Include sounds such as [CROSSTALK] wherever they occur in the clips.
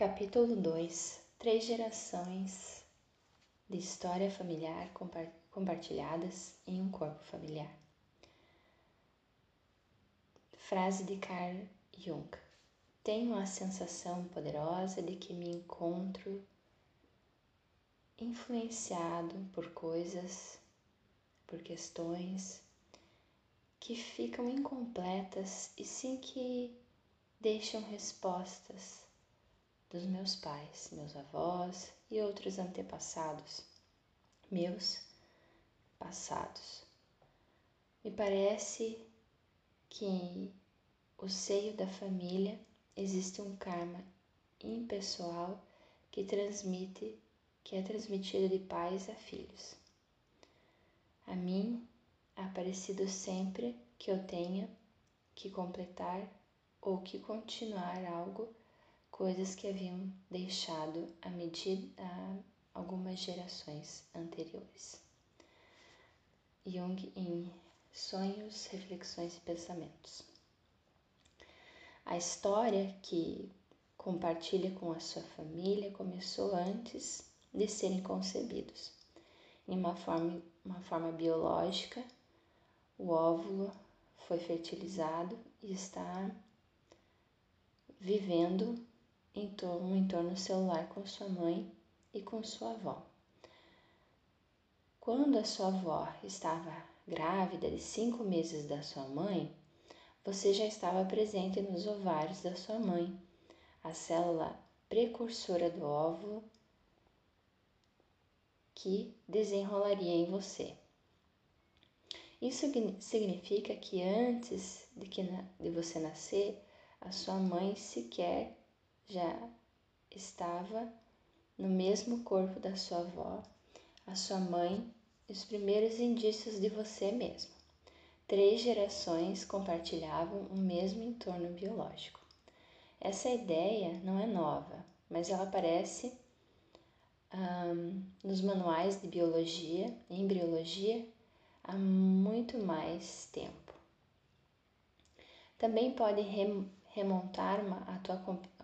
Capítulo 2 Três gerações de história familiar compartilhadas em um corpo familiar. Frase de Carl Jung: Tenho a sensação poderosa de que me encontro influenciado por coisas, por questões que ficam incompletas e sem que deixam respostas dos meus pais, meus avós e outros antepassados, meus passados. Me parece que o seio da família existe um karma impessoal que transmite, que é transmitido de pais a filhos. A mim é parecido sempre que eu tenha que completar ou que continuar algo coisas que haviam deixado a medida a algumas gerações anteriores. Jung em Sonhos, Reflexões e Pensamentos. A história que compartilha com a sua família começou antes de serem concebidos. Em uma forma, uma forma biológica, o óvulo foi fertilizado e está vivendo um entorno celular com sua mãe e com sua avó. Quando a sua avó estava grávida de cinco meses da sua mãe, você já estava presente nos ovários da sua mãe, a célula precursora do óvulo que desenrolaria em você. Isso significa que antes de, que, de você nascer, a sua mãe sequer já estava no mesmo corpo da sua avó, a sua mãe e os primeiros indícios de você mesmo. Três gerações compartilhavam o mesmo entorno biológico. Essa ideia não é nova, mas ela aparece um, nos manuais de biologia e embriologia há muito mais tempo. Também pode remontar a tua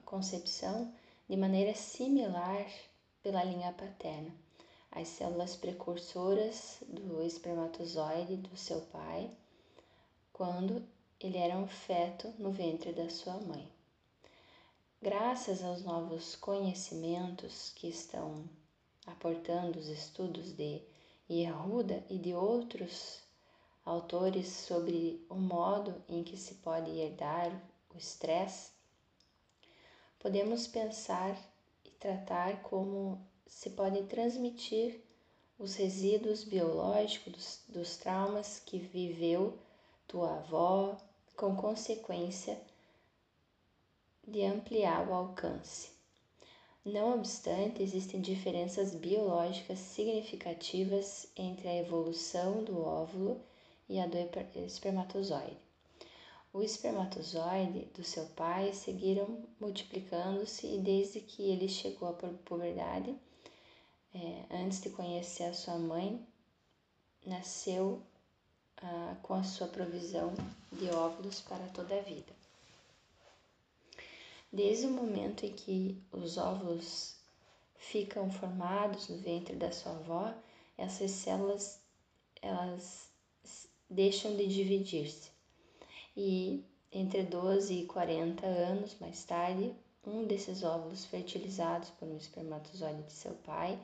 concepção de maneira similar pela linha paterna. As células precursoras do espermatozoide do seu pai, quando ele era um feto no ventre da sua mãe. Graças aos novos conhecimentos que estão aportando os estudos de Yehuda e de outros autores sobre o modo em que se pode herdar o estresse, podemos pensar e tratar como se podem transmitir os resíduos biológicos dos, dos traumas que viveu tua avó, com consequência de ampliar o alcance. Não obstante, existem diferenças biológicas significativas entre a evolução do óvulo e a do espermatozoide o espermatozoide do seu pai seguiram multiplicando-se e desde que ele chegou à puberdade, é, antes de conhecer a sua mãe, nasceu ah, com a sua provisão de óvulos para toda a vida. Desde o momento em que os óvulos ficam formados no ventre da sua avó, essas células elas deixam de dividir-se e entre 12 e 40 anos mais tarde, um desses óvulos fertilizados por um espermatozoide de seu pai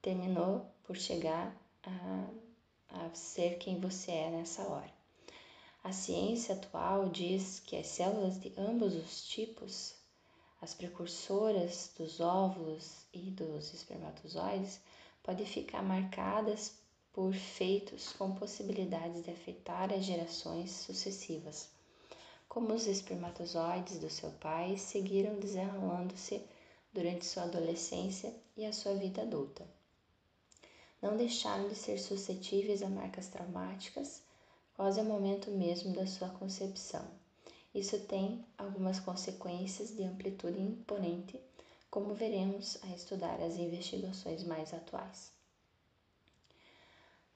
terminou por chegar a, a ser quem você é nessa hora. A ciência atual diz que as células de ambos os tipos, as precursoras dos óvulos e dos espermatozoides, podem ficar marcadas por feitos com possibilidades de afetar as gerações sucessivas, como os espermatozoides do seu pai seguiram desenrolando-se durante sua adolescência e a sua vida adulta. Não deixaram de ser suscetíveis a marcas traumáticas quase ao momento mesmo da sua concepção. Isso tem algumas consequências de amplitude imponente, como veremos a estudar as investigações mais atuais.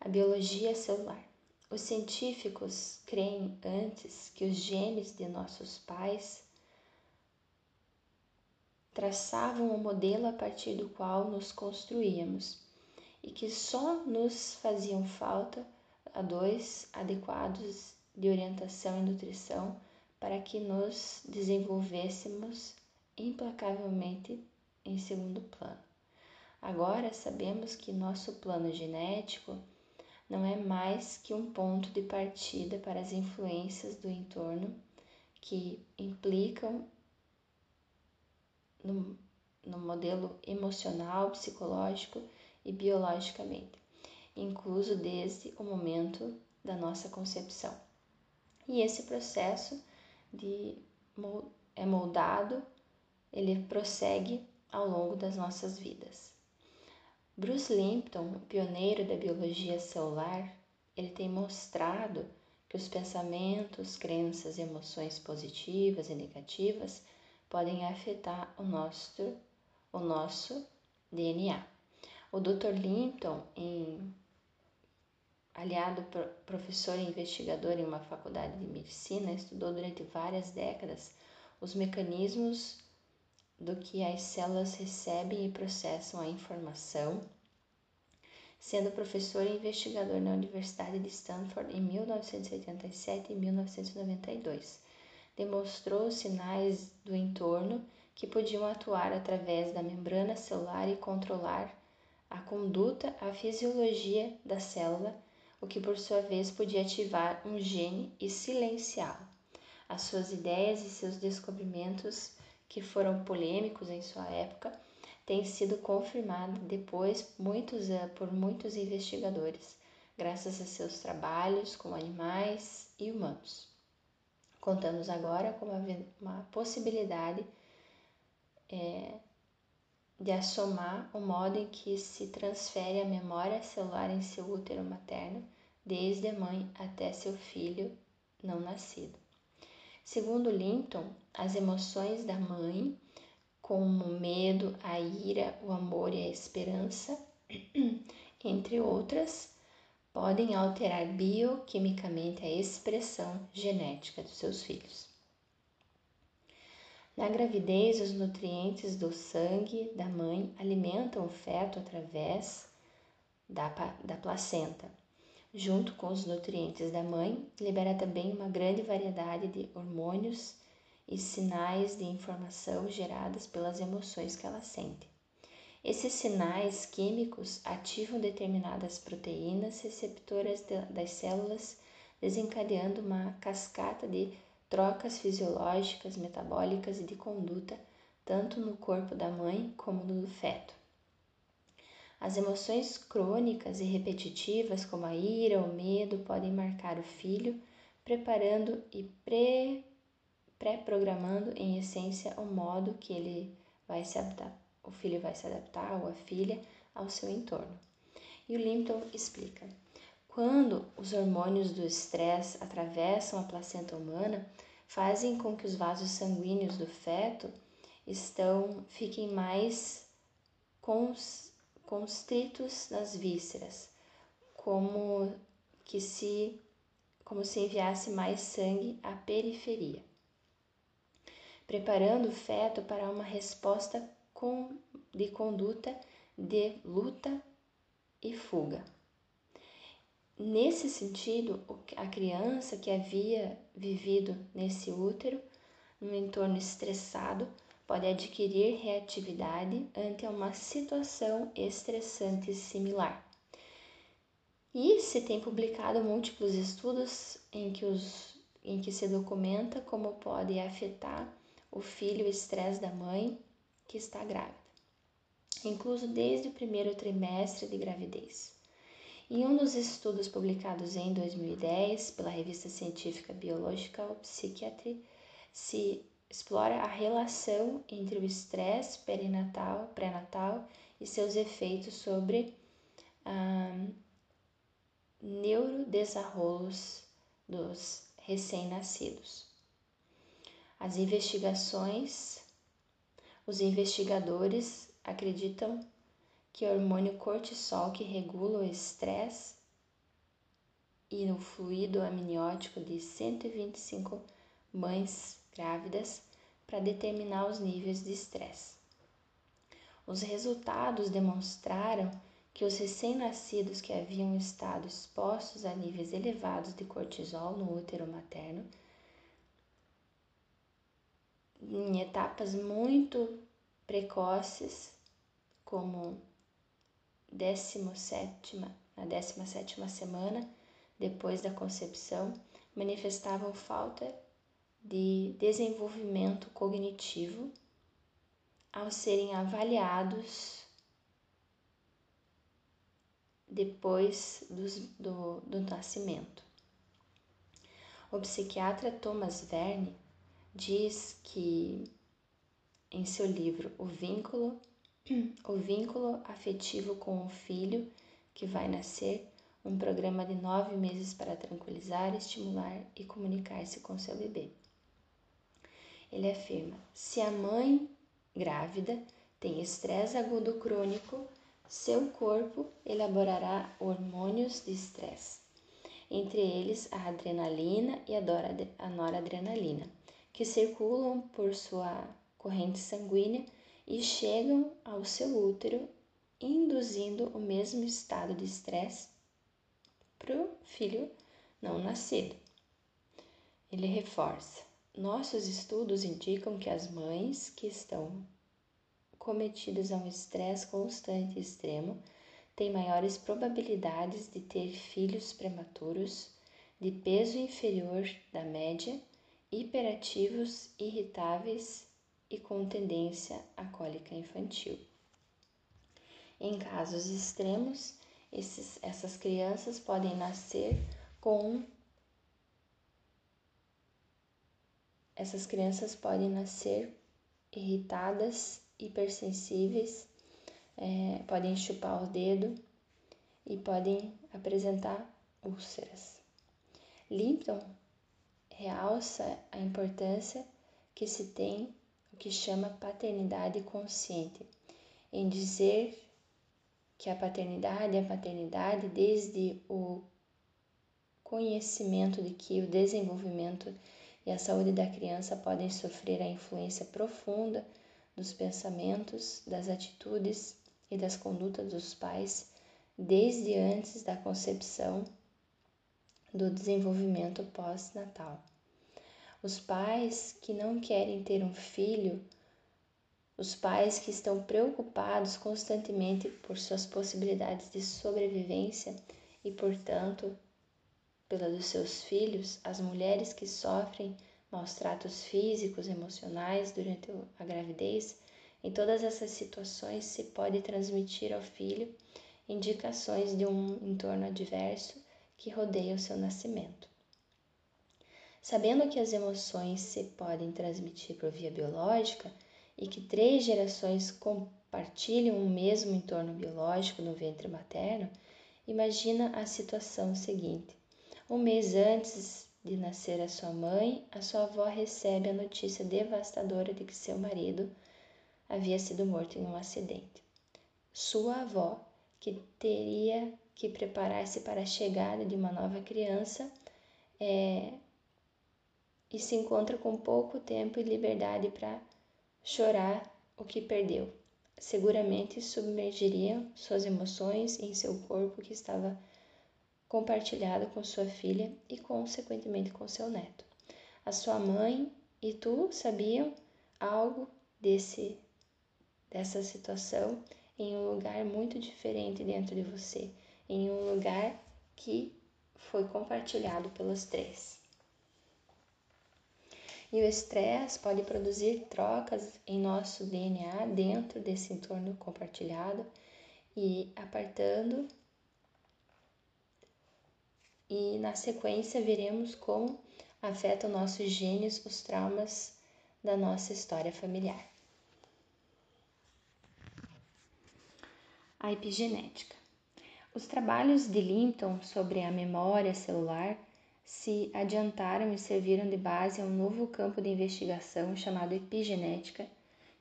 A biologia celular. Os científicos creem antes que os genes de nossos pais traçavam o modelo a partir do qual nos construíamos e que só nos faziam falta a dois adequados de orientação e nutrição para que nos desenvolvêssemos implacavelmente em segundo plano. Agora sabemos que nosso plano genético não é mais que um ponto de partida para as influências do entorno que implicam no, no modelo emocional, psicológico e biologicamente, incluso desde o momento da nossa concepção. E esse processo de é moldado, ele prossegue ao longo das nossas vidas. Bruce Limpton, pioneiro da biologia celular, ele tem mostrado que os pensamentos, crenças e emoções positivas e negativas podem afetar o nosso, o nosso DNA. O Dr. Limpton, em, aliado professor e investigador em uma faculdade de medicina, estudou durante várias décadas os mecanismos do que as células recebem e processam a informação, sendo professor e investigador na Universidade de Stanford em 1987 e 1992. Demonstrou sinais do entorno que podiam atuar através da membrana celular e controlar a conduta, a fisiologia da célula, o que por sua vez podia ativar um gene e silenciá-lo. As suas ideias e seus descobrimentos que foram polêmicos em sua época, têm sido confirmados depois muitos, eh, por muitos investigadores, graças a seus trabalhos com animais e humanos. Contamos agora com uma, uma possibilidade é, de assomar o modo em que se transfere a memória celular em seu útero materno, desde a mãe até seu filho não nascido. Segundo Linton, as emoções da mãe, como o medo, a ira, o amor e a esperança, [CLEARS THROAT] entre outras, podem alterar bioquimicamente a expressão genética dos seus filhos. Na gravidez, os nutrientes do sangue da mãe alimentam o feto através da, da placenta junto com os nutrientes da mãe, libera também uma grande variedade de hormônios e sinais de informação geradas pelas emoções que ela sente. Esses sinais químicos ativam determinadas proteínas receptoras das células, desencadeando uma cascata de trocas fisiológicas, metabólicas e de conduta, tanto no corpo da mãe como no do feto. As emoções crônicas e repetitivas, como a ira ou medo, podem marcar o filho, preparando e pré-programando em essência o modo que ele vai se adaptar, o filho vai se adaptar ou a filha ao seu entorno. E o Limpton explica: quando os hormônios do estresse atravessam a placenta humana, fazem com que os vasos sanguíneos do feto estão fiquem mais cons constritos nas vísceras, como que se como se enviasse mais sangue à periferia, preparando o feto para uma resposta com, de conduta de luta e fuga. Nesse sentido, a criança que havia vivido nesse útero, num entorno estressado, pode adquirir reatividade ante uma situação estressante similar. E se tem publicado múltiplos estudos em que, os, em que se documenta como pode afetar o filho o estresse da mãe que está grávida, incluso desde o primeiro trimestre de gravidez. Em um dos estudos publicados em 2010 pela revista científica Biological Psychiatry, se explora a relação entre o estresse perinatal, pré-natal e seus efeitos sobre ah, neurodesenrolos dos recém-nascidos. As investigações, os investigadores acreditam que o hormônio cortisol que regula o estresse e o fluido amniótico de 125 mães grávidas para determinar os níveis de estresse. Os resultados demonstraram que os recém-nascidos que haviam estado expostos a níveis elevados de cortisol no útero materno, em etapas muito precoces, como 17, na 17 semana depois da concepção, manifestavam falta de desenvolvimento cognitivo ao serem avaliados depois do, do nascimento. O psiquiatra Thomas Verne diz que em seu livro O Vínculo, o vínculo afetivo com o filho que vai nascer, um programa de nove meses para tranquilizar, estimular e comunicar-se com seu bebê. Ele afirma: se a mãe grávida tem estresse agudo crônico, seu corpo elaborará hormônios de estresse, entre eles a adrenalina e a noradrenalina, que circulam por sua corrente sanguínea e chegam ao seu útero, induzindo o mesmo estado de estresse para o filho não nascido. Ele reforça: nossos estudos indicam que as mães que estão cometidas a um estresse constante e extremo têm maiores probabilidades de ter filhos prematuros, de peso inferior da média, hiperativos, irritáveis e com tendência à cólica infantil. Em casos extremos, esses, essas crianças podem nascer com essas crianças podem nascer irritadas, hipersensíveis, é, podem chupar o dedo e podem apresentar úlceras. Limpton realça a importância que se tem o que chama paternidade consciente, em dizer que a paternidade é a paternidade desde o conhecimento de que o desenvolvimento e a saúde da criança podem sofrer a influência profunda dos pensamentos, das atitudes e das condutas dos pais desde antes da concepção do desenvolvimento pós-natal. Os pais que não querem ter um filho, os pais que estão preocupados constantemente por suas possibilidades de sobrevivência e, portanto, pela dos seus filhos, as mulheres que sofrem maus tratos físicos, emocionais durante a gravidez, em todas essas situações se pode transmitir ao filho indicações de um entorno adverso que rodeia o seu nascimento. Sabendo que as emoções se podem transmitir por via biológica e que três gerações compartilham o mesmo entorno biológico no ventre materno, imagina a situação seguinte: um mês antes de nascer a sua mãe, a sua avó recebe a notícia devastadora de que seu marido havia sido morto em um acidente. Sua avó, que teria que preparar-se para a chegada de uma nova criança, é, e se encontra com pouco tempo e liberdade para chorar o que perdeu. Seguramente submergiria suas emoções em seu corpo que estava compartilhado com sua filha e, consequentemente, com seu neto. A sua mãe e tu sabiam algo desse dessa situação em um lugar muito diferente dentro de você, em um lugar que foi compartilhado pelos três. E o estresse pode produzir trocas em nosso DNA dentro desse entorno compartilhado e apartando. E na sequência veremos como afetam nossos genes os traumas da nossa história familiar. A epigenética. Os trabalhos de Linton sobre a memória celular se adiantaram e serviram de base a um novo campo de investigação chamado epigenética,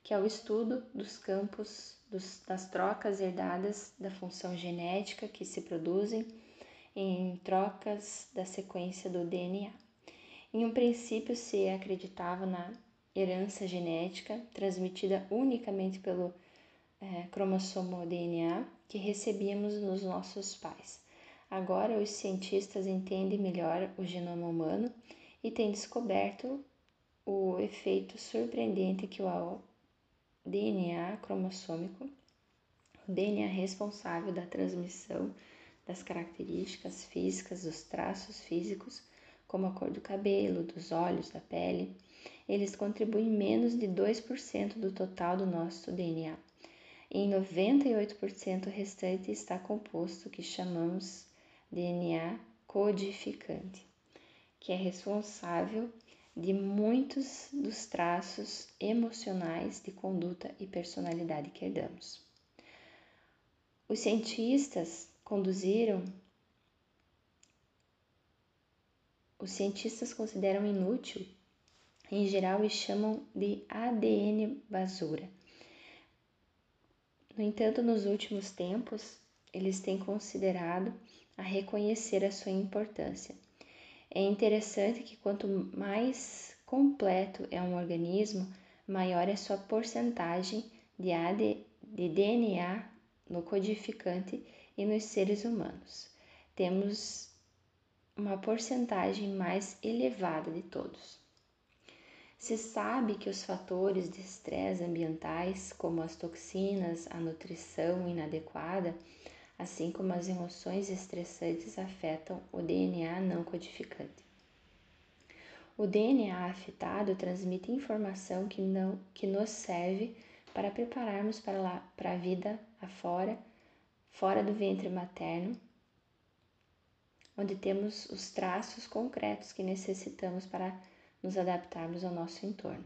que é o estudo dos campos dos, das trocas herdadas da função genética que se produzem em trocas da sequência do DNA. Em um princípio se acreditava na herança genética transmitida unicamente pelo é, cromossomo DNA que recebíamos nos nossos pais. Agora, os cientistas entendem melhor o genoma humano e têm descoberto o efeito surpreendente que o DNA cromossômico, o DNA responsável da transmissão das características físicas, dos traços físicos, como a cor do cabelo, dos olhos, da pele, eles contribuem menos de 2% do total do nosso DNA. Em 98% restante está composto que chamamos DNA codificante, que é responsável de muitos dos traços emocionais de conduta e personalidade que herdamos. Os cientistas conduziram os cientistas consideram inútil em geral e chamam de ADN basura. No entanto, nos últimos tempos, eles têm considerado a reconhecer a sua importância. É interessante que quanto mais completo é um organismo, maior é sua porcentagem de, AD, de DNA no codificante e nos seres humanos. Temos uma porcentagem mais elevada de todos. Se sabe que os fatores de estresse ambientais, como as toxinas, a nutrição inadequada, assim como as emoções estressantes, afetam o DNA não codificante. O DNA afetado transmite informação que, não, que nos serve para prepararmos para, lá, para a vida afora, fora do ventre materno, onde temos os traços concretos que necessitamos para nos adaptarmos ao nosso entorno.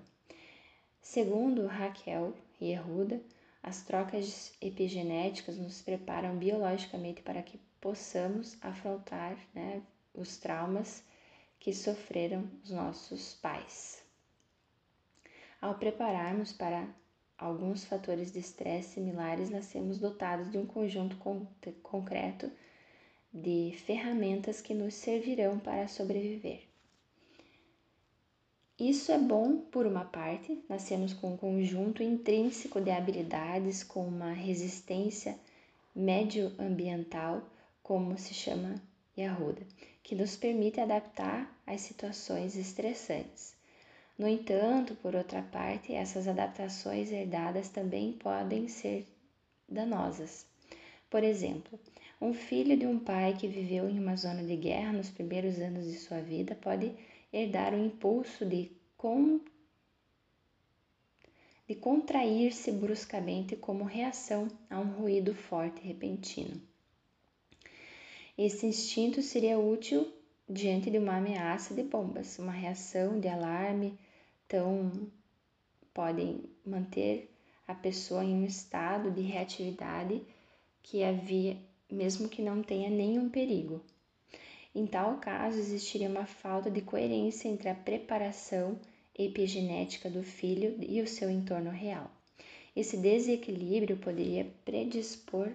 Segundo Raquel e Erruda, as trocas epigenéticas nos preparam biologicamente para que possamos afrontar né, os traumas que sofreram os nossos pais. Ao prepararmos para alguns fatores de estresse similares, nascemos dotados de um conjunto concreto de ferramentas que nos servirão para sobreviver. Isso é bom por uma parte, nascemos com um conjunto intrínseco de habilidades com uma resistência médio-ambiental, como se chama Yahuda, que nos permite adaptar às situações estressantes. No entanto, por outra parte, essas adaptações herdadas também podem ser danosas. Por exemplo, um filho de um pai que viveu em uma zona de guerra nos primeiros anos de sua vida pode herdar o impulso de, con... de contrair-se bruscamente como reação a um ruído forte e repentino. Esse instinto seria útil diante de uma ameaça de bombas, uma reação de alarme, tão podem manter a pessoa em um estado de reatividade que havia, mesmo que não tenha nenhum perigo. Em tal caso, existiria uma falta de coerência entre a preparação epigenética do filho e o seu entorno real. Esse desequilíbrio poderia predispor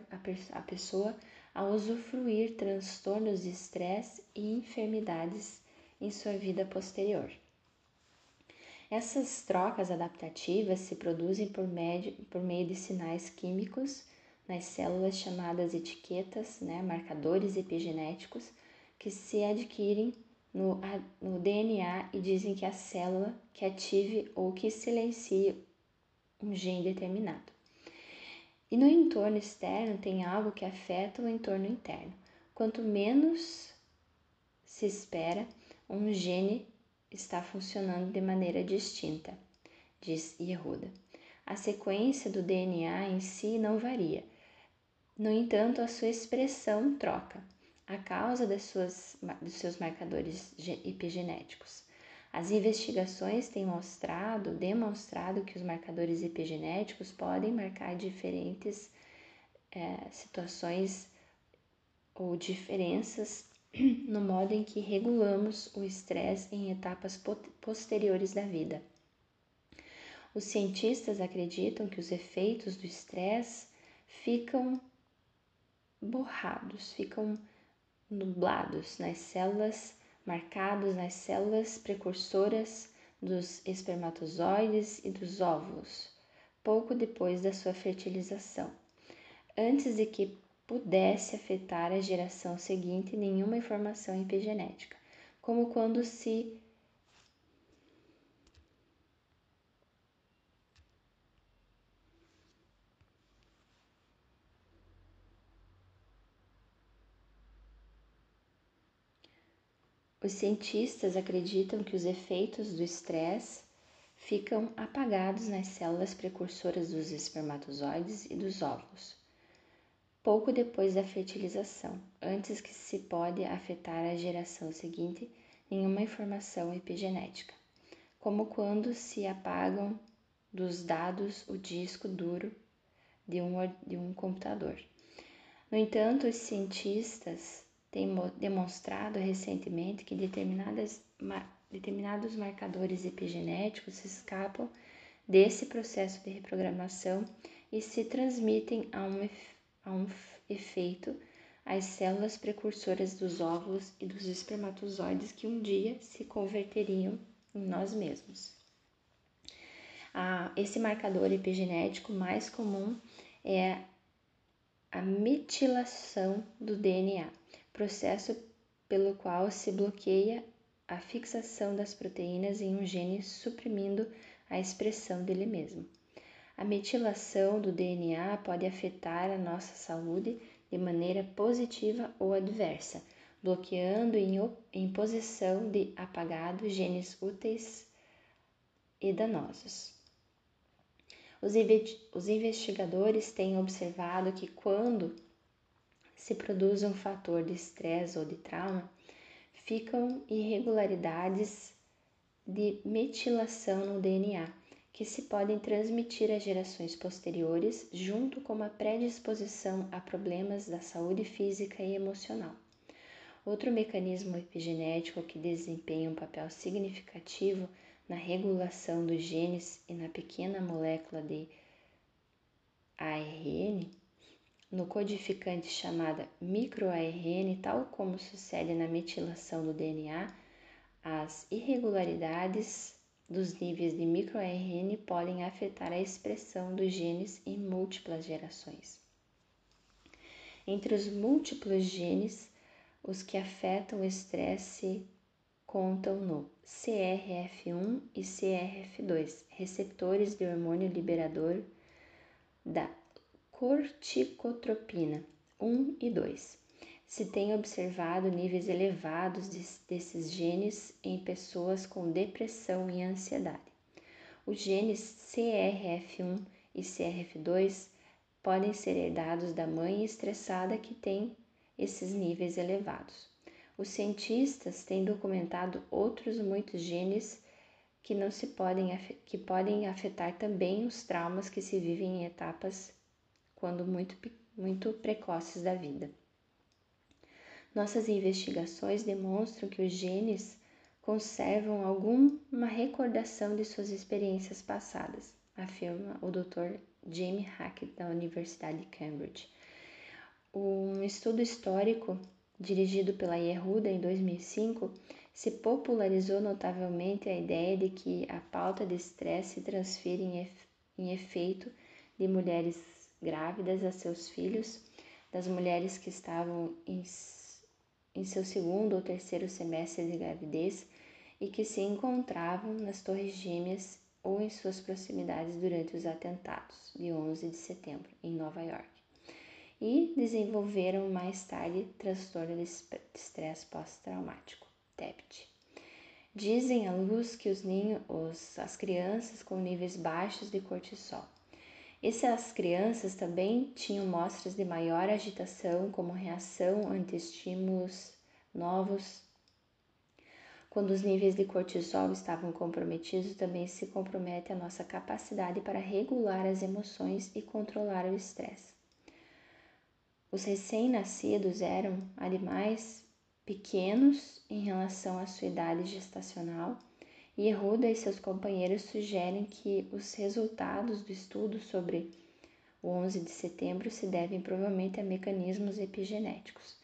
a pessoa a usufruir transtornos de estresse e enfermidades em sua vida posterior. Essas trocas adaptativas se produzem por, por meio de sinais químicos nas células chamadas etiquetas, né, marcadores epigenéticos, que se adquirem no, no DNA e dizem que a célula que ative ou que silencie um gene determinado. E no entorno externo tem algo que afeta o entorno interno. Quanto menos se espera, um gene está funcionando de maneira distinta, diz Yehuda. A sequência do DNA em si não varia. No entanto, a sua expressão troca a causa das suas, dos seus marcadores epigenéticos. As investigações têm mostrado, demonstrado que os marcadores epigenéticos podem marcar diferentes é, situações ou diferenças [CLEARS THROAT] no modo em que regulamos o estresse em etapas posteriores da vida. Os cientistas acreditam que os efeitos do estresse ficam borrados, ficam nublados nas células, marcados nas células precursoras dos espermatozoides e dos óvulos, pouco depois da sua fertilização, antes de que pudesse afetar a geração seguinte nenhuma informação epigenética, como quando se Os cientistas acreditam que os efeitos do estresse ficam apagados nas células precursoras dos espermatozoides e dos óvulos, pouco depois da fertilização, antes que se pode afetar a geração seguinte nenhuma informação epigenética, como quando se apagam dos dados o disco duro de um, de um computador. No entanto, os cientistas tem demonstrado recentemente que determinadas, determinados marcadores epigenéticos escapam desse processo de reprogramação e se transmitem a um, a um efeito às células precursoras dos óvulos e dos espermatozoides que um dia se converteriam em nós mesmos. Ah, esse marcador epigenético mais comum é a metilação do DNA processo pelo qual se bloqueia a fixação das proteínas em um gene, suprimindo a expressão dele mesmo. A metilação do DNA pode afetar a nossa saúde de maneira positiva ou adversa, bloqueando em, em posição de apagado genes úteis e danosos. Os, os investigadores têm observado que quando se produz um fator de estresse ou de trauma, ficam irregularidades de metilação no DNA que se podem transmitir às gerações posteriores, junto com uma predisposição a problemas da saúde física e emocional. Outro mecanismo epigenético que desempenha um papel significativo na regulação dos genes e na pequena molécula de ARN no codificante chamada microARN, tal como sucede na metilação do DNA, as irregularidades dos níveis de microARN podem afetar a expressão dos genes em múltiplas gerações. Entre os múltiplos genes, os que afetam o estresse contam no CRF1 e CRF2, receptores de hormônio liberador da corticotropina 1 e 2. Se tem observado níveis elevados desses genes em pessoas com depressão e ansiedade. Os genes CRF1 e CRF2 podem ser herdados da mãe estressada que tem esses níveis elevados. Os cientistas têm documentado outros muitos genes que não se podem que podem afetar também os traumas que se vivem em etapas quando muito, muito precoces da vida. Nossas investigações demonstram que os genes conservam alguma recordação de suas experiências passadas, afirma o Dr. Jamie Hackett da Universidade de Cambridge. Um estudo histórico dirigido pela Yehuda em 2005 se popularizou notavelmente a ideia de que a pauta de estresse se transfere em, efeito de mulheres grávidas a seus filhos, das mulheres que estavam em, em seu segundo ou terceiro semestre de gravidez e que se encontravam nas Torres Gêmeas ou em suas proximidades durante os atentados de 11 de setembro em Nova York e desenvolveram mais tarde transtorno de estresse pós-traumático, TEPT. Dizem à luz que os ninhos, os, as crianças com níveis baixos de cortisol essas crianças também tinham mostras de maior agitação como reação ante estímulos novos. Quando os níveis de cortisol estavam comprometidos, também se compromete a nossa capacidade para regular as emoções e controlar o estresse. Os recém-nascidos eram animais pequenos em relação à sua idade gestacional Yehuda e seus companheiros sugerem que os resultados do estudo sobre o 11 de setembro se devem provavelmente a mecanismos epigenéticos.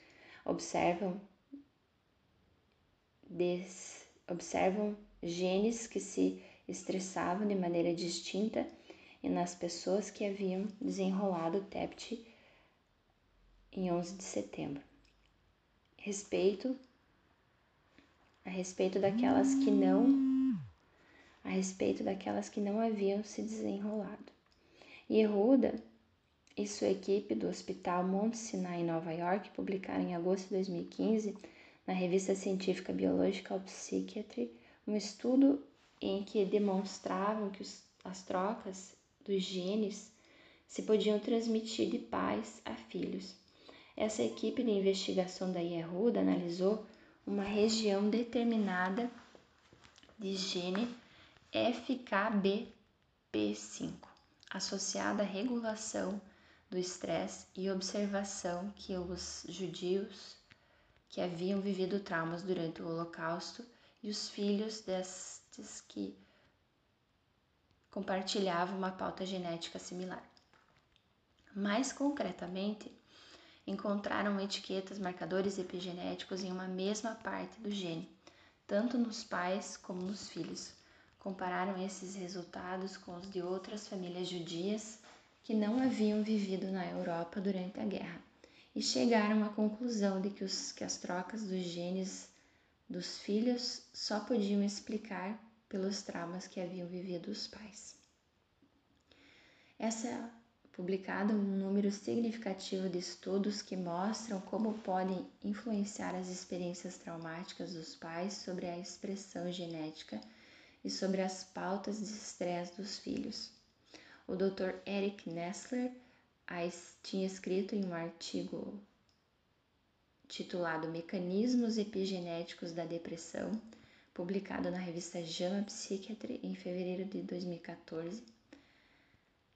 Observam, des, observam genes que se estressavam de maneira distinta e nas pessoas que haviam desenrolado o TEPT em 11 de setembro. Respeito a respeito daquelas que não a respeito daquelas que não haviam se desenrolado. Yehuda e sua equipe do Hospital Mount Sinai em Nova York publicaram em agosto de 2015 na revista científica Biological Psychiatry um estudo em que demonstravam que os, as trocas dos genes se podiam transmitir de pais a filhos. Essa equipe de investigação da Yehuda analisou uma região determinada de gene FKBP5, associada à regulação do estresse e observação que os judios que haviam vivido traumas durante o Holocausto e os filhos destes que compartilhavam uma pauta genética similar. Mais concretamente, encontraram etiquetas, marcadores epigenéticos em uma mesma parte do gene, tanto nos pais como nos filhos. Compararam esses resultados com os de outras famílias judias que não haviam vivido na Europa durante a guerra e chegaram à conclusão de que, os, que as trocas dos genes dos filhos só podiam explicar pelos traumas que haviam vivido os pais. Essa é publicado um número significativo de estudos que mostram como podem influenciar as experiências traumáticas dos pais sobre a expressão genética e sobre as pautas de estresse dos filhos. O Dr. Eric Nessler tinha escrito em um artigo titulado Mecanismos Epigenéticos da Depressão, publicado na revista JAMA Psychiatry em fevereiro de 2014,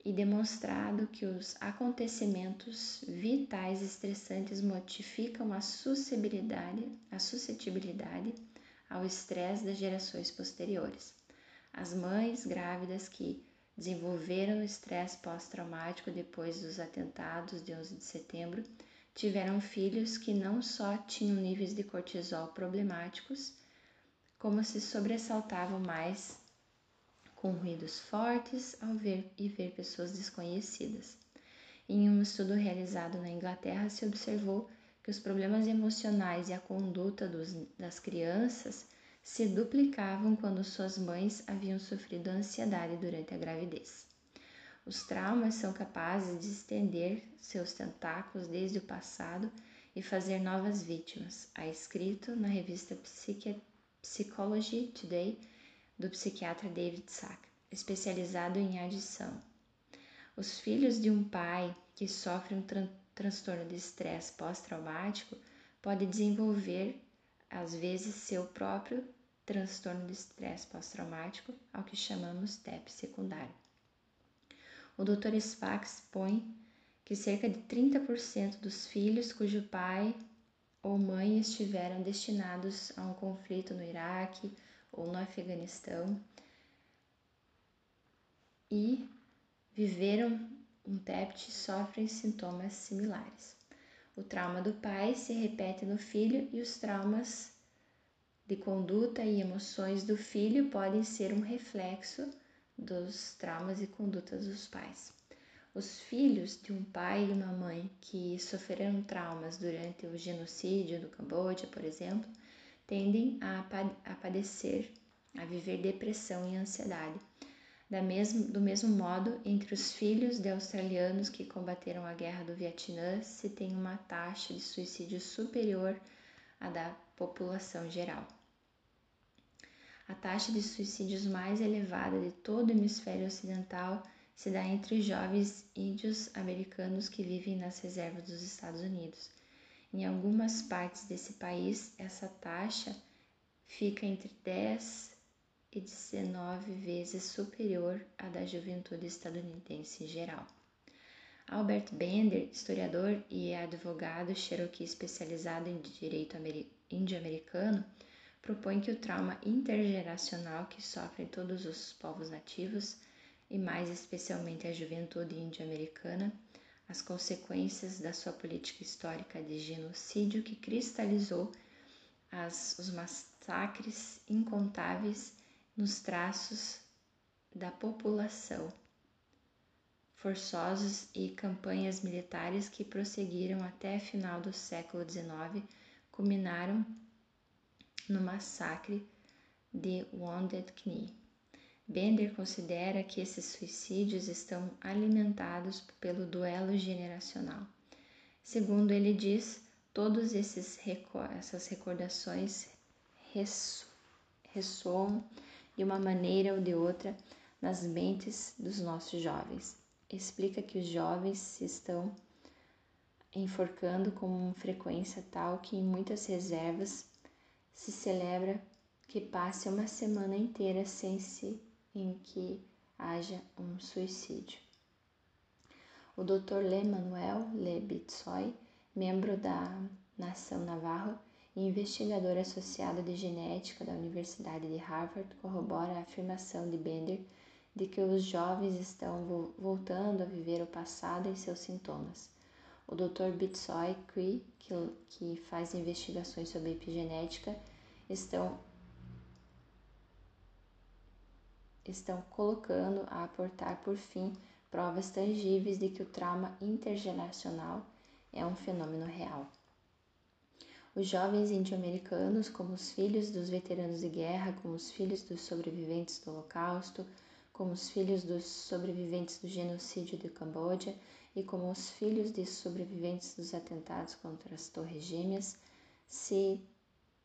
e demonstrado que os acontecimentos vitais estressantes modificam a suscetibilidade, a suscetibilidade ao estresse das gerações posteriores. As mães grávidas que desenvolveram estresse pós-traumático depois dos atentados de 11 de setembro tiveram filhos que não só tinham níveis de cortisol problemáticos, como se sobressaltavam mais com ruídos fortes ao ver e ver pessoas desconhecidas. Em um estudo realizado na Inglaterra, se observou que os problemas emocionais e a conduta dos, das crianças se duplicavam quando suas mães haviam sofrido ansiedade durante a gravidez. Os traumas são capazes de estender seus tentáculos desde o passado e fazer novas vítimas, há escrito na revista Psychology Today do psiquiatra David Sack, especializado em adição. Os filhos de um pai que sofre um transtorno de estresse pós-traumático podem desenvolver, às vezes, seu próprio transtorno de estresse pós-traumático, ao que chamamos TEP secundário. O Dr. Spack expõe que cerca de 30% dos filhos cujo pai ou mãe estiveram destinados a um conflito no Iraque ou no Afeganistão e viveram um TEPT sofrem sintomas similares. O trauma do pai se repete no filho e os traumas de conduta e emoções do filho podem ser um reflexo dos traumas e condutas dos pais. Os filhos de um pai e uma mãe que sofreram traumas durante o genocídio do Camboja, por exemplo, tendem a, a padecer, a viver depressão e ansiedade. Da mesmo, do mesmo modo, entre os filhos de australianos que combateram a guerra do Vietnã, se tem uma taxa de suicídio superior à da população geral. A taxa de suicídios mais elevada de todo o hemisfério ocidental se dá entre jovens índios americanos que vivem nas reservas dos Estados Unidos. Em algumas partes desse país, essa taxa fica entre 10 e 19 vezes superior à da juventude estadunidense em geral. Albert Bender, historiador e advogado cherokee especializado em direito índio-americano, propõe que o trauma intergeracional que sofrem todos os povos nativos, e mais especialmente a juventude índio-americana, as consequências da sua política histórica de genocídio que cristalizou as, os massacres incontáveis nos traços da população forçosos e campanhas militares que prosseguiram até final do século XIX culminaram no massacre de Wounded Knee. Bender considera que esses suicídios estão alimentados pelo duelo generacional. Segundo ele diz, todas essas recordações ressoam de uma maneira ou de outra nas mentes dos nossos jovens. Explica que os jovens se estão enforcando com frequência tal que em muitas reservas se celebra que passe uma semana inteira sem se em que haja um suicídio. O Dr. Le Manuel Le Bitsoy, membro da Nação Navarro e investigador associado de genética da Universidade de Harvard, corrobora a afirmação de Bender de que os jovens estão voltando a viver o passado e seus sintomas. O Dr. Bitsoy Cree, que, que faz investigações sobre epigenética, estão estão colocando a aportar, por fim, provas tangíveis de que o trauma intergeracional é um fenômeno real. Os jovens índio-americanos, como os filhos dos veteranos de guerra, como os filhos dos sobreviventes do Holocausto, como os filhos dos sobreviventes do genocídio de Camboja e como os filhos de sobreviventes dos atentados contra as Torres Gêmeas, se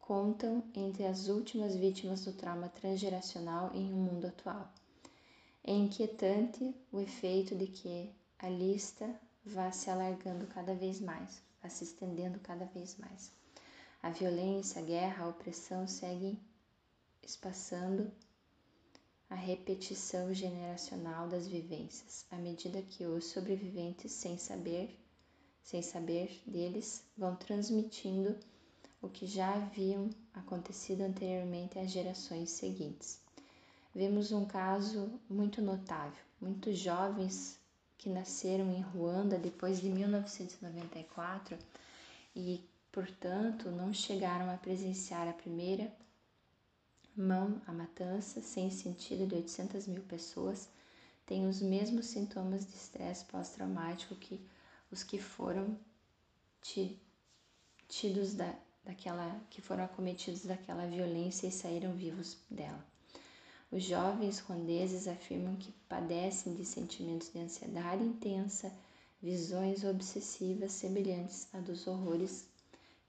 contam entre as últimas vítimas do trauma transgeracional em um mundo atual. É inquietante o efeito de que a lista vá se alargando cada vez mais, vá se estendendo cada vez mais. A violência, a guerra, a opressão seguem espaçando a repetição generacional das vivências, à medida que os sobreviventes, sem saber, sem saber deles, vão transmitindo o que já haviam acontecido anteriormente às gerações seguintes. Vemos um caso muito notável. Muitos jovens que nasceram em Ruanda depois de 1994 e, portanto, não chegaram a presenciar a primeira mão a matança sem sentido de 800 mil pessoas, têm os mesmos sintomas de estresse pós-traumático que os que foram tidos da, daquela que foram acometidos daquela violência e saíram vivos dela. Os jovens ruandeses afirmam que padecem de sentimentos de ansiedade intensa, visões obsessivas semelhantes a dos horrores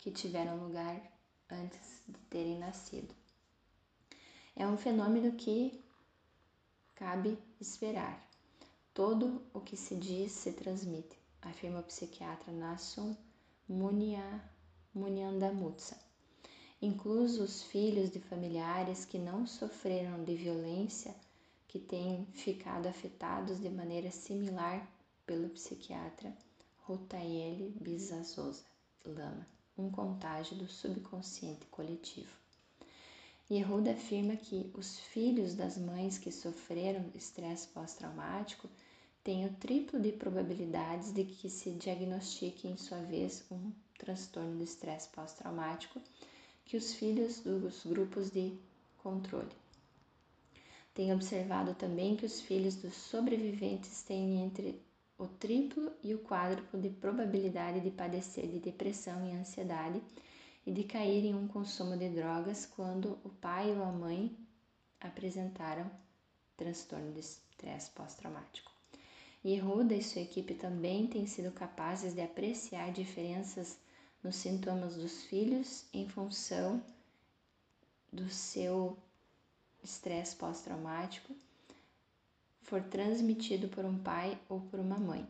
que tiveram lugar antes de terem nascido. É um fenômeno que cabe esperar. Todo o que se diz se transmite, afirma o psiquiatra Nasson Munia Munyandamutsa. Incluso os filhos de familiares que não sofreram de violência, que têm ficado afetados de maneira similar pelo psiquiatra Rutaeli Bizazosa Lama, um contágio do subconsciente coletivo. Yehuda afirma que os filhos das mães que sofreram estresse pós-traumático têm o triplo de probabilidades de que se diagnostique em sua vez um transtorno de estresse pós-traumático que os filhos dos grupos de controle. Tem observado também que os filhos dos sobreviventes têm entre o triplo e o quádruplo de probabilidade de padecer de depressão e ansiedade e de cair em um consumo de drogas quando o pai ou a mãe apresentaram transtorno de estresse pós-traumático. Yehuda e sua equipe também têm sido capazes de apreciar diferenças nos sintomas dos filhos em função do seu estresse pós-traumático for transmitido por um pai ou por uma mãe.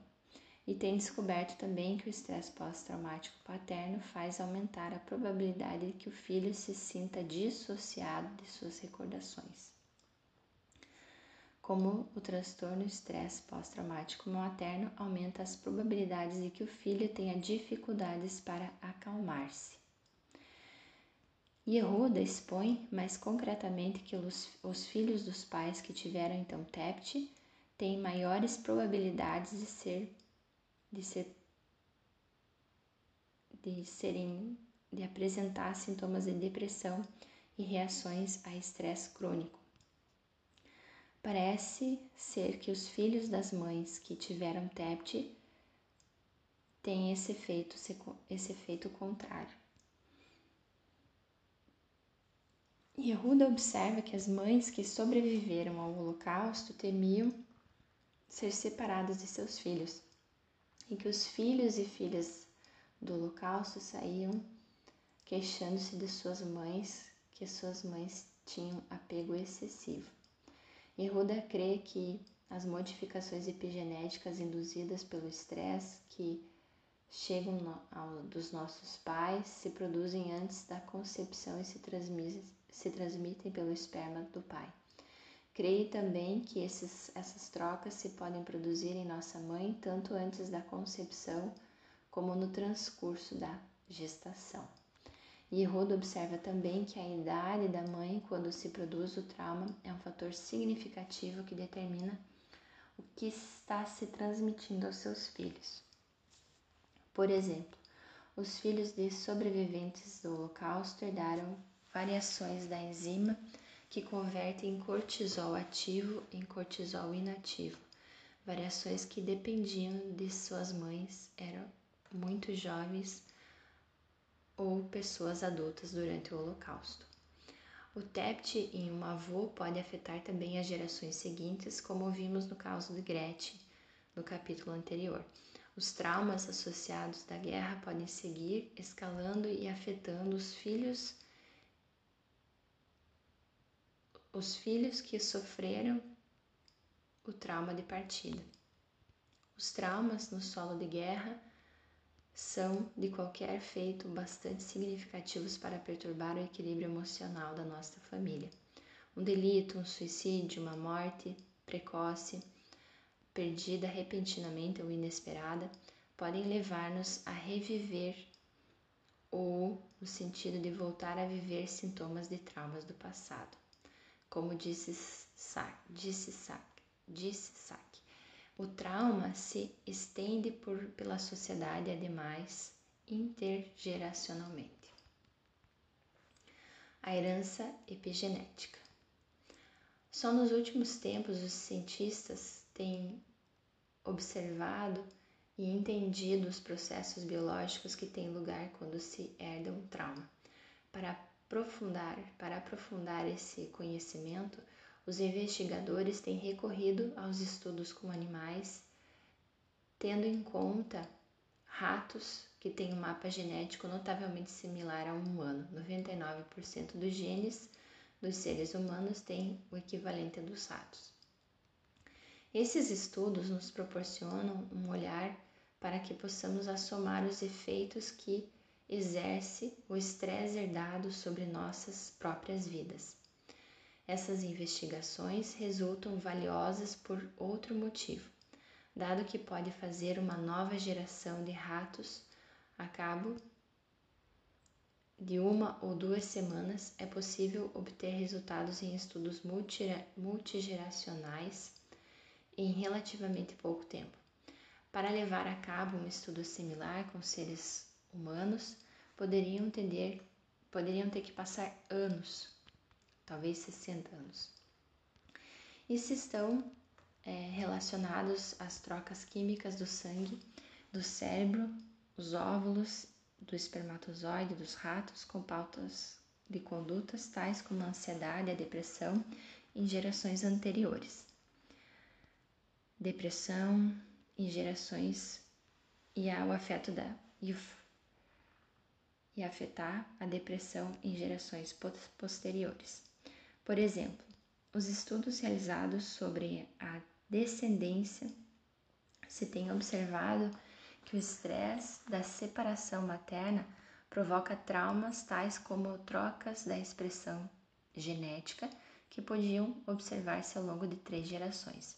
E tem descoberto também que o estresse pós-traumático paterno faz aumentar a probabilidade de que o filho se sinta dissociado de suas recordações como o transtorno estresse pós-traumático materno aumenta as probabilidades de que o filho tenha dificuldades para acalmar-se. Yehuda expõe mais concretamente que os, os, filhos dos pais que tiveram então TEPT têm maiores probabilidades de ser de ser de serem de apresentar sintomas de depressão e reações a estresse crônico Parece ser que os filhos das mães que tiveram TEPT têm esse efeito, esse efeito contrário. Yehuda observa que as mães que sobreviveram ao Holocausto temiam ser separadas de seus filhos e que os filhos e filhas do Holocausto saíam queixando-se de suas mães, que suas mães tinham apego excessivo. Yehuda crê que as modificações epigenéticas induzidas pelo estresse que chegam ao, dos nossos pais se produzem antes da concepção e se transmitem, se transmitem pelo esperma do pai. Creio também que esses, essas trocas se podem produzir em nossa mãe tanto antes da concepção como no transcurso da gestação. Yehuda observa também que a idade da mãe quando se produz o trauma é um fator significativo que determina o que está se transmitindo aos seus filhos. Por exemplo, os filhos de sobreviventes do Holocausto herdaram variações da enzima que convertem cortisol ativo em cortisol inativo, variações que dependiam de suas mães, eram muito jovens ou pessoas adultas durante o Holocausto. O TEPT em um avô pode afetar também as gerações seguintes, como vimos no caso de Gretchen, no capítulo anterior. Os traumas associados da guerra podem seguir escalando e afetando os filhos os filhos que sofreram o trauma de partida. Os traumas no solo de guerra são, de qualquer feito, bastante significativos para perturbar o equilíbrio emocional da nossa família. Um delito, um suicídio, uma morte precoce, perdida repentinamente ou inesperada, podem levar-nos a reviver ou no sentido de voltar a viver sintomas de traumas do passado como disse Sack, disse Sack, disse Sack. O trauma se estende por, pela sociedade, ademais, intergeracionalmente. A herança epigenética. Só nos últimos tempos os cientistas têm observado e entendido os processos biológicos que têm lugar quando se herda um trauma. Para aprofundar, para aprofundar esse conhecimento, os investigadores têm recorrido aos estudos com animais, tendo em conta ratos que têm um mapa genético notavelmente similar ao humano. 99% dos genes dos seres humanos têm o equivalente dos ratos. Esses estudos nos proporcionam um olhar para que possamos assomar os efeitos que exerce o estresse herdado sobre nossas próprias vidas. Essas investigações resultam valiosas por outro motivo, dado que pode fazer uma nova geração de ratos a cabo de uma ou duas semanas é possível obter resultados em estudos multigeracionais em relativamente pouco tempo. Para levar a cabo um estudo similar com seres humanos poderiam ter, poderiam ter que passar anos, talvez 60 anos. Isso estão é, relacionados às trocas químicas do sangue, do cérebro, os óvulos, do espermatozoide dos ratos com pautas de condutas tais como a ansiedade e a depressão em gerações anteriores. Depressão em gerações e o afeto da e o e afetar a depressão em gerações posteriores. Por exemplo, os estudos realizados sobre a descendência se tem observado que o estresse da separação materna provoca traumas tais como trocas da expressão genética que podiam observar-se ao longo de três gerações.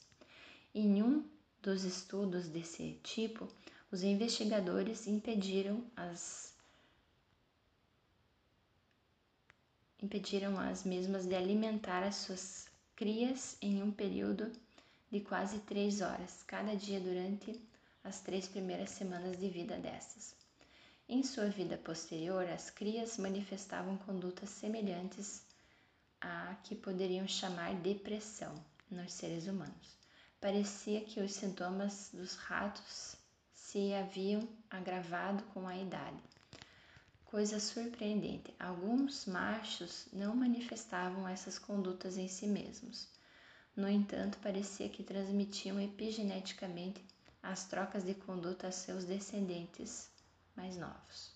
Em um dos estudos desse tipo, os investigadores impediram as impediram as mesmas de alimentar as suas crias em um período de quase três horas cada dia durante as três primeiras semanas de vida dessas. Em sua vida posterior, as crias manifestavam condutas semelhantes a que poderiam chamar depressão. nos seres humanos. Parecia que os sintomas dos ratos se haviam agravado com a idade. Coisa surpreendente, alguns machos não manifestavam essas condutas em si mesmos. No entanto, parecia que transmitiam epigeneticamente as trocas de conduta a seus descendentes mais novos.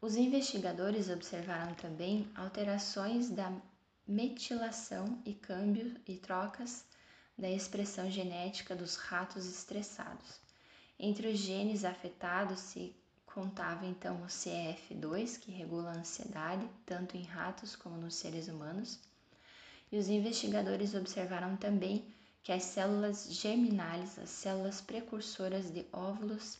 Os investigadores observaram também alterações da metilação e câmbio e trocas da expressão genética dos ratos estressados. Entre os genes afetados se contava então o CF2, que regula a ansiedade, tanto em ratos como nos seres humanos. E os investigadores observaram também que as células germinais, as células precursoras de óvulos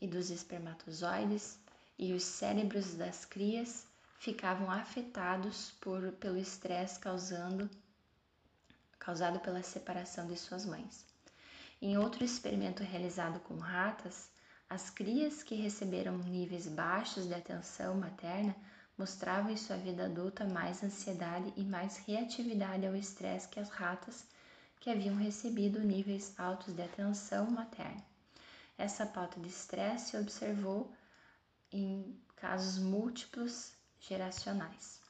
e dos espermatozoides, e os cérebros das crias ficavam afetados por, pelo estresse causando, causado pela separação de suas mães. Em outro experimento realizado com ratas, as crias que receberam níveis baixos de atenção materna mostravam em sua vida adulta mais ansiedade e mais reatividade ao estresse que as ratas que haviam recebido níveis altos de atenção materna. Essa pauta de estresse se observou em casos múltiplos geracionais.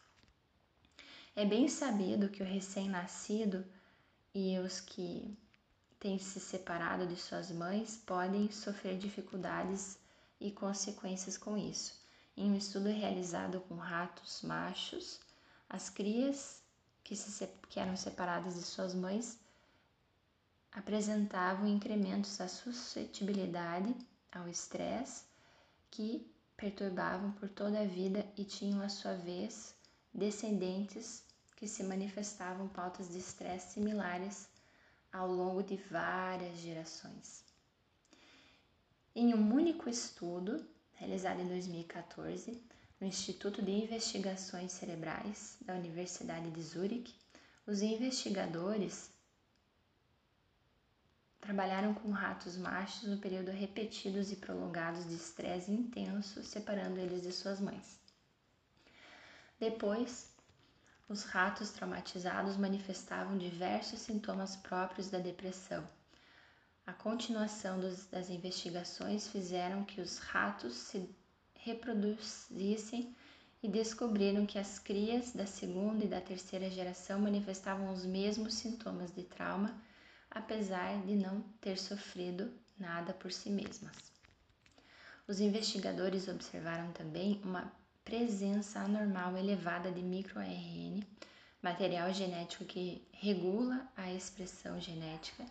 É bem sabido que o recém-nascido e os que têm se separado de suas mães podem sofrer dificuldades e consequências com isso. Em um estudo realizado com ratos machos, as crias que, se, que eram separadas de suas mães apresentavam incrementos da suscetibilidade ao estresse que perturbavam por toda a vida e tinham, à sua vez, descendentes que se manifestavam pautas de estresse similares ao longo de várias gerações. Em um único estudo, realizado em 2014, no Instituto de Investigações Cerebrais da Universidade de Zurich, os investigadores Trabalharam com ratos machos no período repetidos e prolongados de estresse intenso, separando eles de suas mães. Depois, os ratos traumatizados manifestavam diversos sintomas próprios da depressão. A continuação dos, das investigações fizeram que os ratos se reproduzissem e descobriram que as crias da segunda e da terceira geração manifestavam os mesmos sintomas de trauma apesar de não ter sofrido nada por si mesmas. Os investigadores observaram também uma presença anormal elevada de microRN, material genético que regula a expressão genética,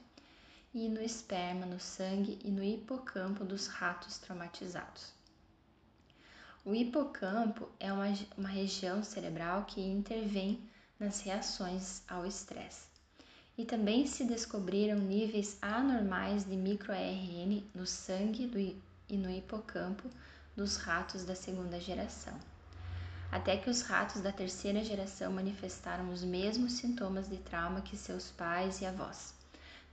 e no esperma, no sangue e no hipocampo dos ratos traumatizados. O hipocampo é uma, uma região cerebral que intervém nas reações ao estresse e também se descobriram níveis anormais de microRN no sangue do, e no hipocampo dos ratos da segunda geração. Até que os ratos da terceira geração manifestaram os mesmos sintomas de trauma que seus pais e avós,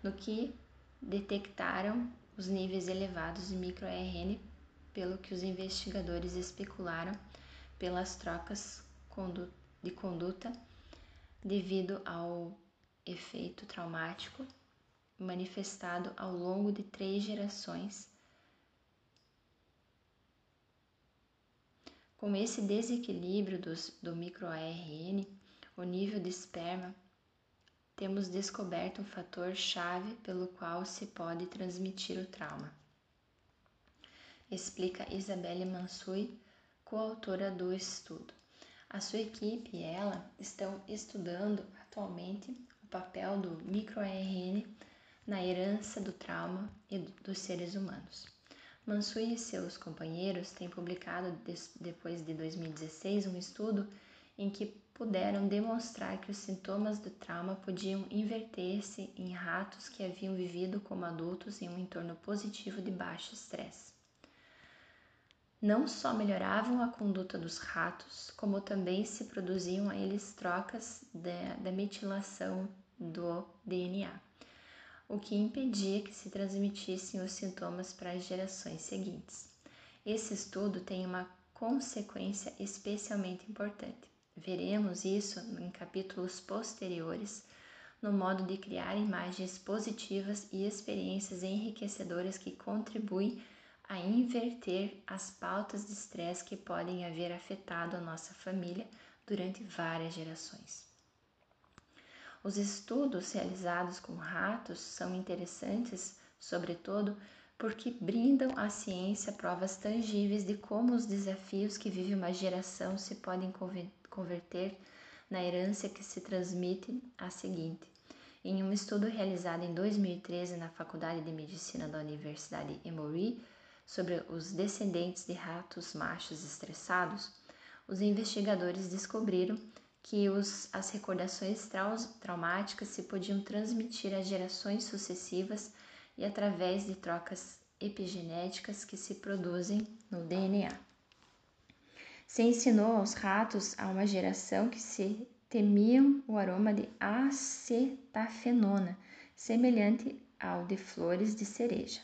no que detectaram os níveis elevados de microRN, pelo que os investigadores especularam pelas trocas de conduta devido ao efeito traumático manifestado ao longo de três gerações. Com esse desequilíbrio dos, do microARN, o nível de esperma, temos descoberto um fator chave pelo qual se pode transmitir o trauma. Explica Isabelle Mansui, coautora do estudo. A sua equipe e ela estão estudando atualmente papel do microRN na herança do trauma e dos seres humanos. Mansui e seus companheiros têm publicado, depois de 2016, um estudo em que puderam demonstrar que os sintomas do trauma podiam inverter-se em ratos que haviam vivido como adultos em um entorno positivo de baixo estresse. Não só melhoravam a conduta dos ratos, como também se produziam a eles trocas da, da metilação do DNA, o que impedia que se transmitissem os sintomas para as gerações seguintes. Esse estudo tem uma consequência especialmente importante. Veremos isso em capítulos posteriores, no modo de criar imagens positivas e experiências enriquecedoras que contribuem a inverter as pautas de estresse que podem haver afetado a nossa família durante várias gerações. Os estudos realizados com ratos são interessantes, sobretudo, porque brindam à ciência provas tangíveis de como os desafios que vive uma geração se podem converter na herança que se transmite à seguinte. Em um estudo realizado em 2013 na Faculdade de Medicina da Universidade Emory sobre os descendentes de ratos machos estressados, os investigadores descobriram que os, as recordações trau, traumáticas se podiam transmitir a gerações sucessivas e através de trocas epigenéticas que se produzem no DNA. Se ensinou aos ratos a uma geração que se temiam o aroma de acetafenona, semelhante ao de flores de cereja.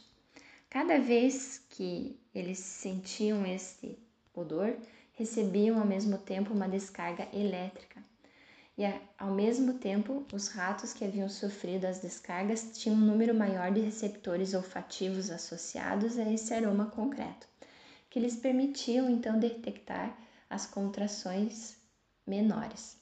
Cada vez que eles sentiam este odor, recebiam ao mesmo tempo uma descarga elétrica e ao mesmo tempo os ratos que haviam sofrido as descargas tinham um número maior de receptores olfativos associados a esse aroma concreto, que lhes permitiam então detectar as contrações menores.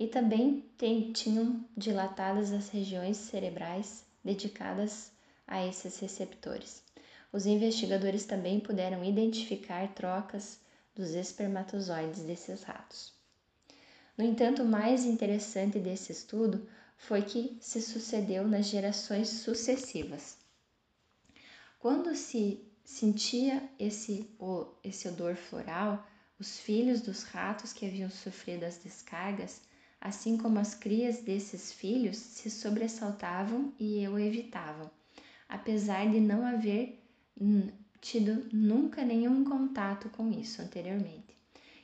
E também tinham dilatadas as regiões cerebrais dedicadas a esses receptores. Os investigadores também puderam identificar trocas dos espermatozoides desses ratos. No entanto, o mais interessante desse estudo foi que se sucedeu nas gerações sucessivas. Quando se sentia esse, esse odor floral, os filhos dos ratos que haviam sofrido as descargas, assim como as crias desses filhos, se sobressaltavam e o evitavam, apesar de não haver tido nunca nenhum contato com isso anteriormente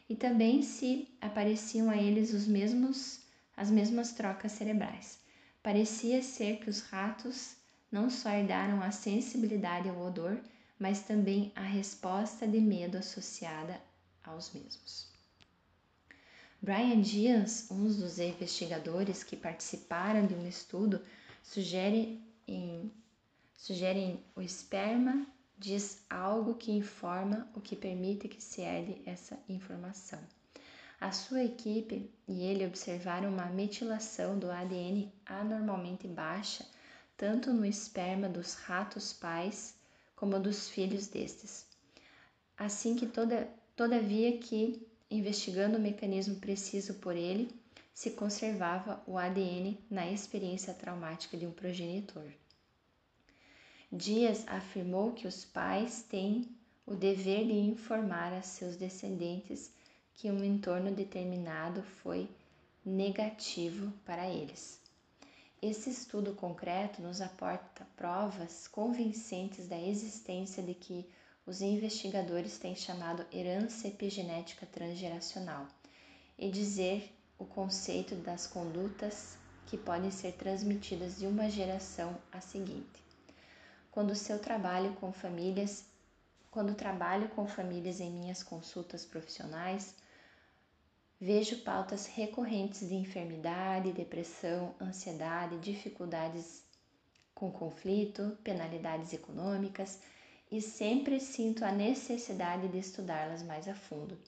e também se apareciam a eles os mesmos as mesmas trocas cerebrais. Parecia ser que os ratos não só herdaram a sensibilidade ao odor, mas também a resposta de medo associada aos mesmos. Brian Dias, um dos investigadores que participaram de um estudo, sugere, em, o esperma diz algo que informa o que permite que se herde essa informação. A sua equipe e ele observaram uma metilação do ADN anormalmente baixa, tanto no esperma dos ratos pais como dos filhos destes. Assim que toda, todavia que, investigando o mecanismo preciso por ele, se conservava o ADN na experiência traumática de um progenitor. Dias afirmou que os pais têm o dever de informar a seus descendentes que um entorno determinado foi negativo para eles. Esse estudo concreto nos aporta provas convincentes da existência de que os investigadores têm chamado herança epigenética transgeracional e dizer o conceito das condutas que podem ser transmitidas de uma geração à seguinte quando seu trabalho com famílias, quando trabalho com famílias em minhas consultas profissionais, vejo pautas recorrentes de enfermidade, depressão, ansiedade, dificuldades com conflito, penalidades econômicas e sempre sinto a necessidade de estudá-las mais a fundo.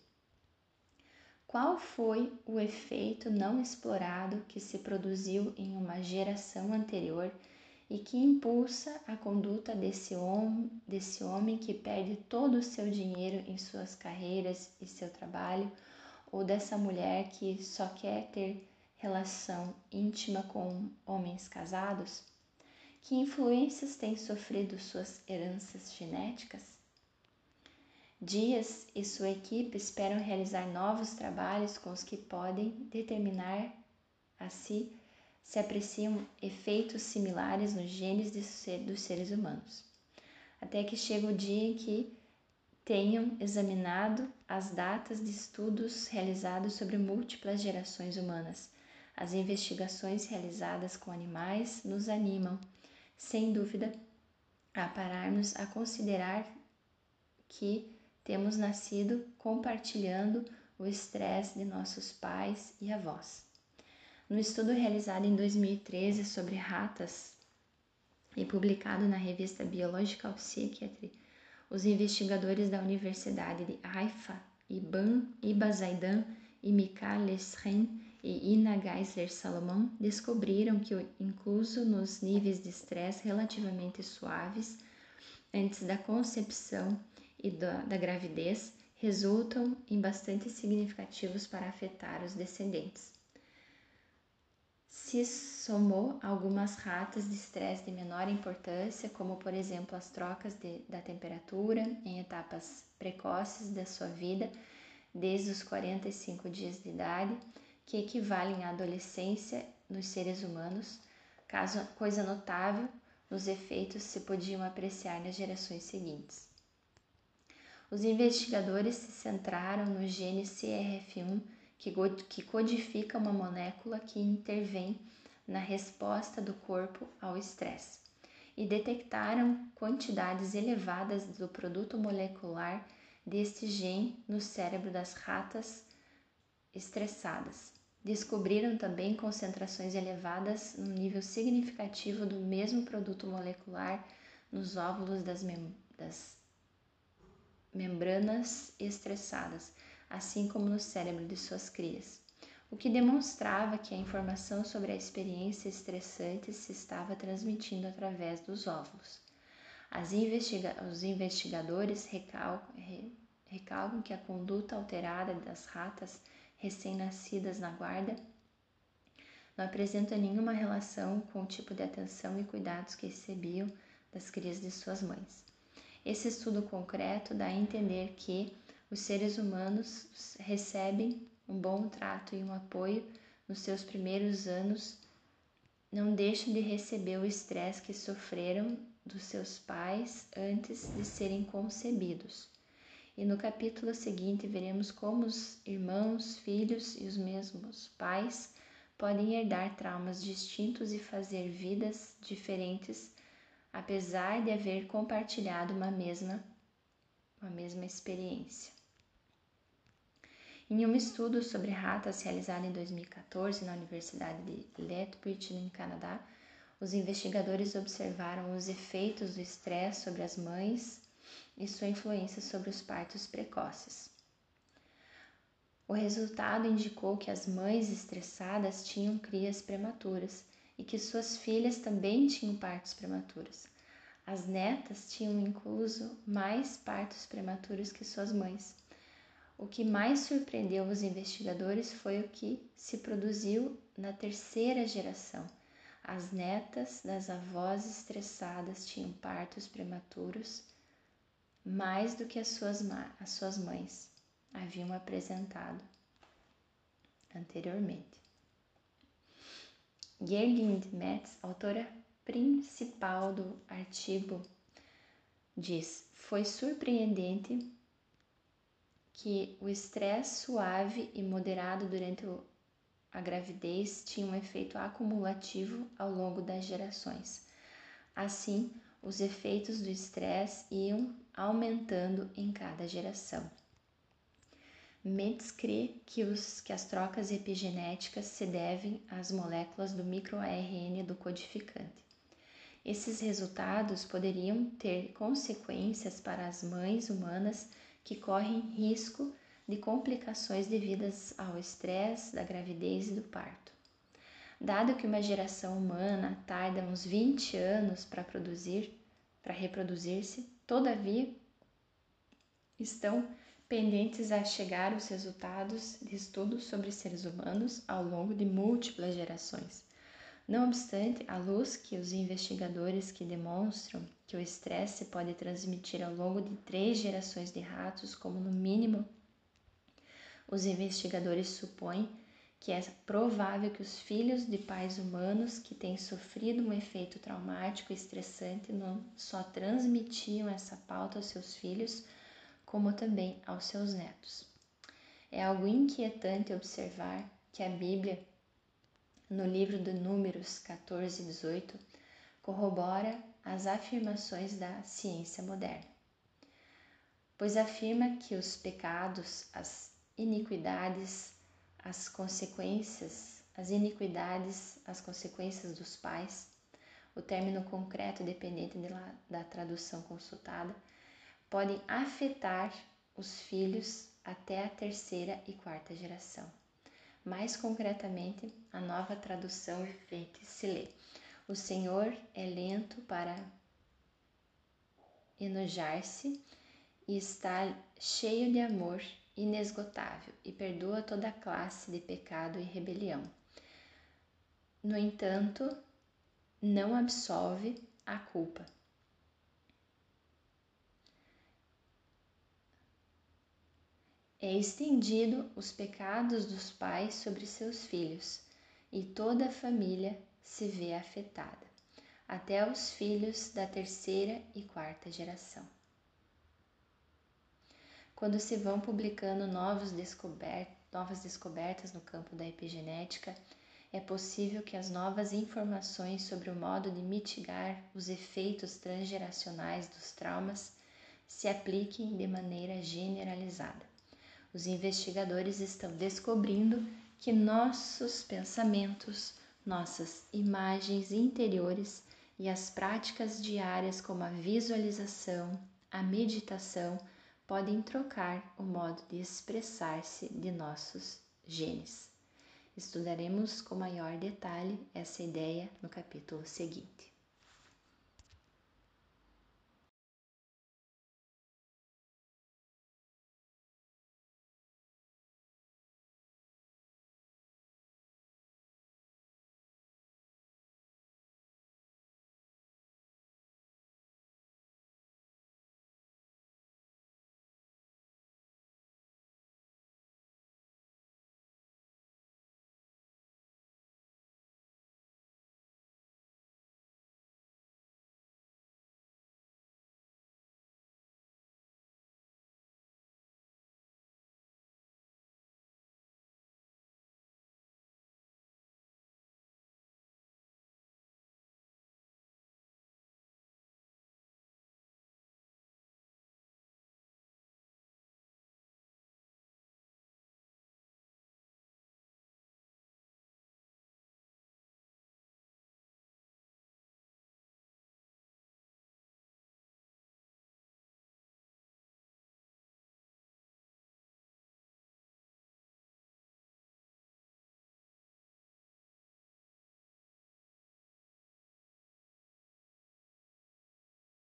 Qual foi o efeito não explorado que se produziu em uma geração anterior e que impulsa a conduta desse homem, desse homem que perde todo o seu dinheiro em suas carreiras e seu trabalho, ou dessa mulher que só quer ter relação íntima com homens casados? Que influências têm sofrido suas heranças genéticas? Dias e sua equipe esperam realizar novos trabalhos com os que podem determinar a si se apreciam efeitos similares nos genes dos seres humanos, até que chega o dia em que tenham examinado as datas de estudos realizados sobre múltiplas gerações humanas. As investigações realizadas com animais nos animam, sem dúvida, a pararmos a considerar que temos nascido compartilhando o estresse de nossos pais e avós. No estudo realizado em 2013 sobre ratas e publicado na revista Biological Psychiatry, os investigadores da Universidade de Haifa, Iban Ibazaidan e Mikal Lesren e Ina Geisler Salomão descobriram que, incluso nos níveis de estresse relativamente suaves, antes da concepção e da, da gravidez, resultam em bastante significativos para afetar os descendentes. Se somou algumas ratas de estresse de menor importância, como por exemplo as trocas de, da temperatura em etapas precoces da sua vida, desde os 45 dias de idade, que equivalem à adolescência nos seres humanos, caso, coisa notável nos efeitos se podiam apreciar nas gerações seguintes. Os investigadores se centraram no gene CRF1, que codifica uma molécula que intervém na resposta do corpo ao estresse, e detectaram quantidades elevadas do produto molecular deste gene no cérebro das ratas estressadas. Descobriram também concentrações elevadas num nível significativo do mesmo produto molecular nos óvulos das, mem das membranas estressadas, assim como no cérebro de suas crias, o que demonstrava que a informação sobre a experiência estressante se estava transmitindo através dos óvulos. Investiga os investigadores recalcam, recalcam que a conduta alterada das ratas recém-nascidas na guarda não apresenta nenhuma relação com o tipo de atenção e cuidados que recebiam das crias de suas mães. Esse estudo concreto dá a entender que os seres humanos recebem um bom trato e um apoio nos seus primeiros anos, não deixam de receber o estresse que sofreram dos seus pais antes de serem concebidos. E no capítulo seguinte veremos como os irmãos, filhos e os mesmos pais podem herdar traumas distintos e fazer vidas diferentes apesar de haver compartilhado uma mesma, uma mesma experiência. Em um estudo sobre ratas realizado em 2014 na Universidade de Lethbridge, no Canadá, os investigadores observaram os efeitos do estresse sobre as mães e sua influência sobre os partos precoces. O resultado indicou que as mães estressadas tinham crias prematuras e que suas filhas também tinham partos prematuros. As netas tinham incluso mais partos prematuros que suas mães. O que mais surpreendeu os investigadores foi o que se produziu na terceira geração. As netas das avós estressadas tinham partos prematuros mais do que as suas, as suas mães haviam apresentado anteriormente. Gerlind Metz, autora principal do artigo, diz: Foi surpreendente que o estresse suave e moderado durante a gravidez tinha um efeito acumulativo ao longo das gerações. Assim, os efeitos do estresse iam aumentando em cada geração. Metz crê que, os, que as trocas epigenéticas se devem às moléculas do microARN do codificante. Esses resultados poderiam ter consequências para as mães humanas que correm risco de complicações devidas ao estresse da gravidez e do parto. Dado que uma geração humana tarda uns 20 anos para produzir, para reproduzir-se, todavia estão pendentes a chegar os resultados de estudos sobre seres humanos ao longo de múltiplas gerações. Não obstante, a luz que os investigadores que demonstram que o estresse pode transmitir ao longo de três gerações de ratos, como no mínimo, os investigadores supõem que é provável que os filhos de pais humanos que têm sofrido um efeito traumático e estressante não só transmitiam essa pauta aos seus filhos, como também aos seus netos. É algo inquietante observar que a Bíblia, no livro de Números 14 e 18, corrobora as afirmações da ciência moderna, pois afirma que os pecados, as iniquidades, as consequências, as iniquidades, as consequências dos pais, o término concreto dependente de la, da tradução consultada, podem afetar os filhos até a terceira e quarta geração. Mais concretamente, a nova tradução vivente se lê: O Senhor é lento para enojar-se e está cheio de amor inesgotável e perdoa toda classe de pecado e rebelião. No entanto, não absolve a culpa. É estendido os pecados dos pais sobre seus filhos, e toda a família se vê afetada, até os filhos da terceira e quarta geração quando se vão publicando novos novas descobertas no campo da epigenética, é possível que as novas informações sobre o modo de mitigar os efeitos transgeracionais dos traumas se apliquem de maneira generalizada. Os investigadores estão descobrindo que nossos pensamentos, nossas imagens interiores e as práticas diárias como a visualização, a meditação, podem trocar o modo de expressar-se de nossos genes. Estudaremos com maior detalhe essa ideia no capítulo seguinte.